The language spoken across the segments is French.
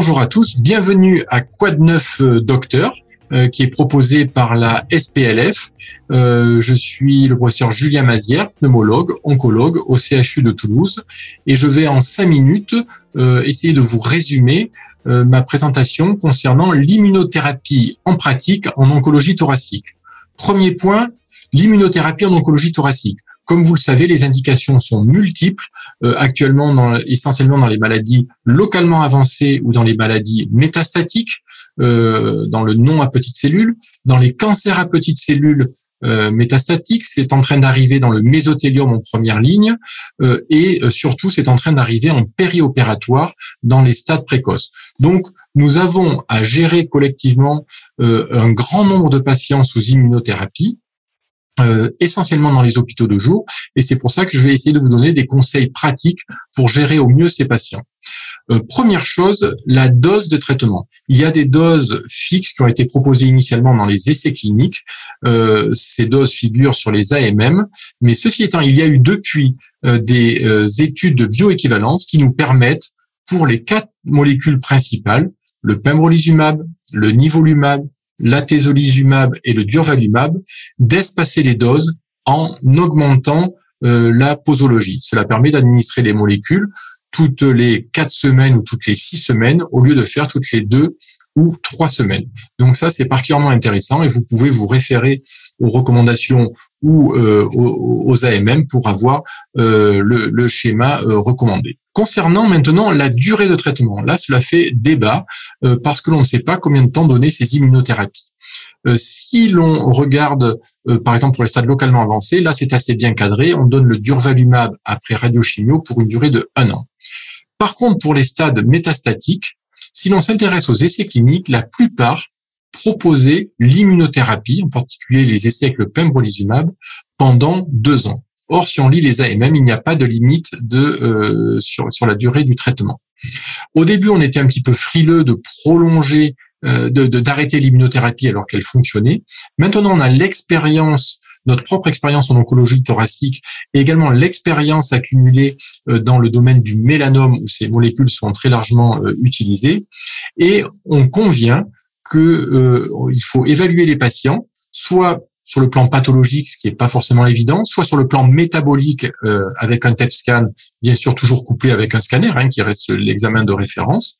Bonjour à tous, bienvenue à Quad 9 euh, Docteur, euh, qui est proposé par la SPLF. Euh, je suis le professeur Julien Mazière, pneumologue, oncologue au CHU de Toulouse, et je vais en cinq minutes essayer de vous résumer ma présentation concernant l'immunothérapie en pratique en oncologie thoracique. Premier point, l'immunothérapie en oncologie thoracique. Comme vous le savez, les indications sont multiples, euh, actuellement dans, essentiellement dans les maladies localement avancées ou dans les maladies métastatiques, euh, dans le non à petites cellules, dans les cancers à petites cellules euh, métastatiques, c'est en train d'arriver dans le mésothélium en première ligne, et surtout c'est en train d'arriver en périopératoire dans les stades précoces. Donc nous avons à gérer collectivement un grand nombre de patients sous immunothérapie euh, essentiellement dans les hôpitaux de jour. Et c'est pour ça que je vais essayer de vous donner des conseils pratiques pour gérer au mieux ces patients. Euh, première chose, la dose de traitement. Il y a des doses fixes qui ont été proposées initialement dans les essais cliniques. Euh, ces doses figurent sur les AMM. Mais ceci étant, il y a eu depuis des études de bioéquivalence qui nous permettent, pour les quatre molécules principales, le pembrolizumab, le nivolumab, l'atezolizumab et le durvalumab, d'espacer les doses en augmentant euh, la posologie. Cela permet d'administrer les molécules toutes les quatre semaines ou toutes les six semaines au lieu de faire toutes les deux ou trois semaines. Donc ça, c'est particulièrement intéressant et vous pouvez vous référer aux recommandations ou euh, aux, AMM pour avoir euh, le, schéma recommandé. Concernant maintenant la durée de traitement, là, cela fait débat euh, parce que l'on ne sait pas combien de temps donner ces immunothérapies. Euh, si l'on regarde, euh, par exemple, pour les stades localement avancés, là, c'est assez bien cadré. On donne le durvalumab après radiochimio pour une durée de un an. Par contre, pour les stades métastatiques, si l'on s'intéresse aux essais cliniques, la plupart proposaient l'immunothérapie, en particulier les essais avec le pembrolizumab, pendant deux ans. Or, si on lit les AMM, il n'y a pas de limite euh, sur, la durée du traitement. Au début, on était un petit peu frileux de prolonger, euh, de d'arrêter l'immunothérapie alors qu'elle fonctionnait. Maintenant, on a l'expérience notre propre expérience en oncologie thoracique et également l'expérience accumulée euh, dans le domaine du mélanome où ces molécules sont très largement utilisées. Et on convient qu'il faut évaluer les patients, soit sur le plan pathologique, ce qui n'est pas forcément évident, soit sur le plan métabolique euh, avec un TEP scan, bien sûr toujours couplé avec un scanner, hein, qui reste l'examen de référence.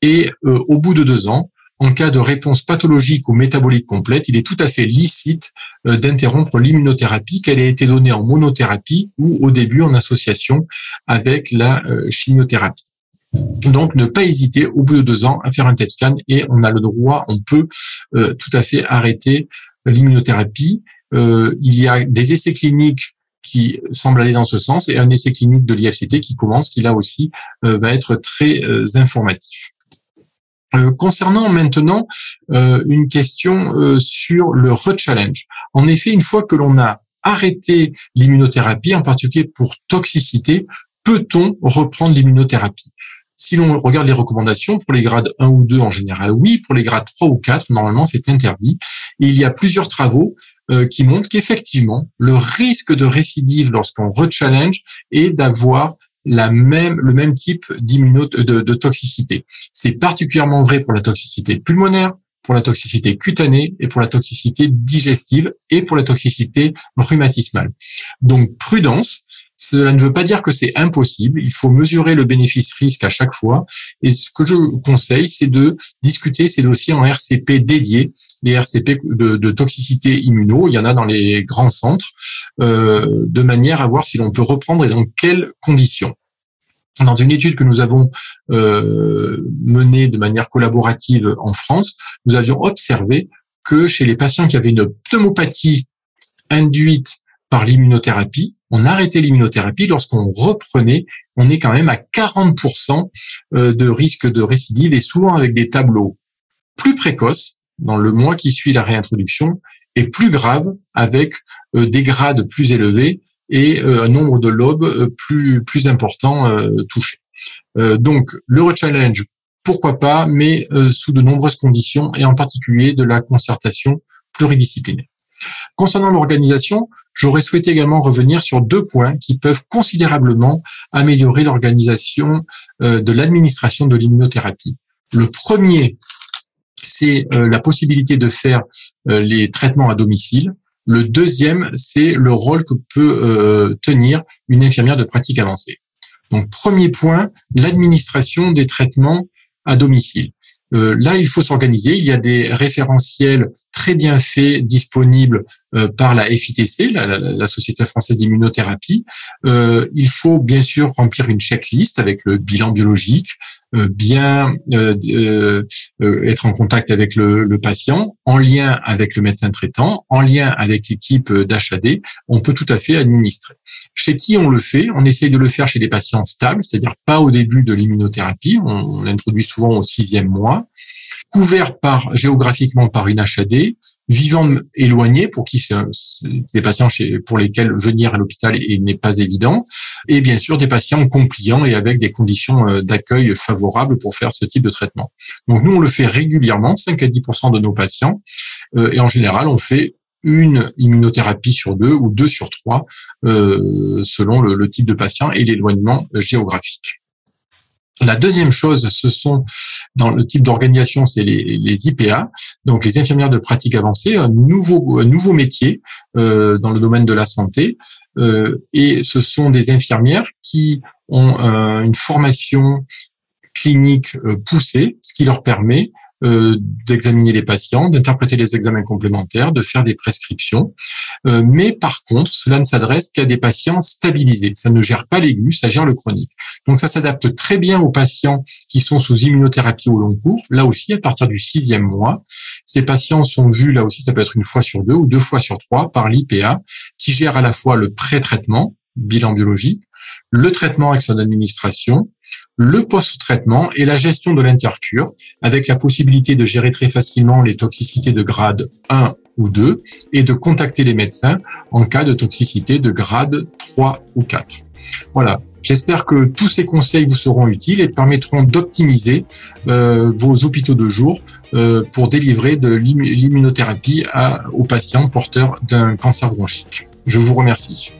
Et euh, au bout de deux ans, en cas de réponse pathologique ou métabolique complète, il est tout à fait licite euh, d'interrompre l'immunothérapie, qu'elle ait été donnée en monothérapie ou au début en association avec la chimiothérapie. Donc, ne pas hésiter au bout de deux ans à faire un TEP scan et on a le droit, on peut tout à fait arrêter l'immunothérapie. Euh, il y a des essais cliniques qui semblent aller dans ce sens et un essai clinique de l'IFCT qui commence, qui là aussi euh, va être très euh, informatif. concernant maintenant une question sur le re-challenge. En effet, une fois que l'on a arrêté l'immunothérapie, en particulier pour toxicité, peut-on reprendre l'immunothérapie? Si l'on regarde les recommandations, pour les grades 1 ou 2 en général, oui. Pour les grades 3 ou 4, normalement, c'est interdit. Il y a plusieurs travaux euh, qui montrent qu'effectivement, le risque de récidive lorsqu'on rechallenge est d'avoir la même, le même type d'immuno, de, de toxicité. C'est particulièrement vrai pour la toxicité pulmonaire, pour la toxicité cutanée et pour la toxicité digestive et pour la toxicité rhumatismale. Donc prudence, cela ne veut pas dire que c'est impossible. Il faut mesurer le bénéfice-risque à chaque fois. Et ce que je conseille, c'est de discuter ces dossiers en RCP dédiés les RCP de, toxicité immuno, il y en a dans les grands centres, euh, de manière à voir si l'on peut reprendre et dans quelles conditions. Dans une étude que nous avons euh, menée de manière collaborative en France, nous avions observé que chez les patients qui avaient une pneumopathie induite par l'immunothérapie, on arrêtait l'immunothérapie, lorsqu'on reprenait, on est quand même à 40% euh, de risque de récidive et souvent avec des tableaux plus précoces dans le mois qui suit la réintroduction et plus graves avec euh, des grades plus élevés et euh, un nombre de lobes plus plus important touchés. Donc le rechallenge, pourquoi pas, mais sous de nombreuses conditions et en particulier de la concertation pluridisciplinaire. Concernant l'organisation, j'aurais souhaité également revenir sur deux points qui peuvent considérablement améliorer l'organisation euh, de l'administration de l'immunothérapie. Le premier, c'est la possibilité de faire les traitements à domicile. Le deuxième, c'est le rôle que peut tenir une infirmière de pratique avancée. Donc, premier point, l'administration des traitements à domicile. Euh, là, il faut s'organiser. Il y a des référentiels très bien faits disponibles euh, par la FITC, la, Société française d'immunothérapie. Euh, il faut bien sûr remplir une checklist avec le bilan biologique, bien être en contact avec le, le, patient, en lien avec le médecin traitant, en lien avec l'équipe d'HAD. On peut tout à fait administrer. Chez qui on le fait? On essaye de le faire chez des patients stables, c'est-à-dire pas au début de l'immunothérapie. On, l'introduit souvent au sixième mois, couvert par géographiquement par une HAD, vivant éloigné pour qui des patients chez, pour lesquels venir à l'hôpital n'est pas évident, et bien sûr des patients compliants et avec des conditions euh, d'accueil favorables pour faire ce type de traitement. Donc nous on le fait régulièrement, 5 à 10% de nos patients, euh, et en général on fait une immunothérapie sur deux ou deux sur trois euh, selon le, type de patient et l'éloignement géographique. La deuxième chose, ce sont dans le type d'organisation, c'est les, IPA, donc les infirmières de pratique avancée, un nouveau, nouveau métier euh, dans le domaine de la santé. Euh, et ce sont des infirmières qui ont une formation clinique poussée, ce qui leur permet euh, d'examiner les patients, d'interpréter les examens complémentaires, de faire des prescriptions. Euh, mais par contre, cela ne s'adresse qu'à des patients stabilisés. Ça ne gère pas l'aigu, ça gère le chronique. Donc ça s'adapte très bien aux patients qui sont sous immunothérapie au long cours. Là aussi, à partir du sixième mois, ces patients sont vus, là aussi, ça peut être une fois sur deux ou deux fois sur trois par l'IPA, qui gère à la fois le pré-traitement, bilan biologique, le traitement avec son administration, le post-traitement et la gestion de l'intercure, avec la possibilité de gérer très facilement les toxicités de grade 1 ou 2 et de contacter les médecins en cas de toxicité de grade 3 ou 4. Voilà, j'espère que tous ces conseils vous seront utiles et permettront d'optimiser euh, vos hôpitaux de jour euh, pour délivrer de l'immunothérapie aux patients porteurs d'un cancer bronchique. Je vous remercie.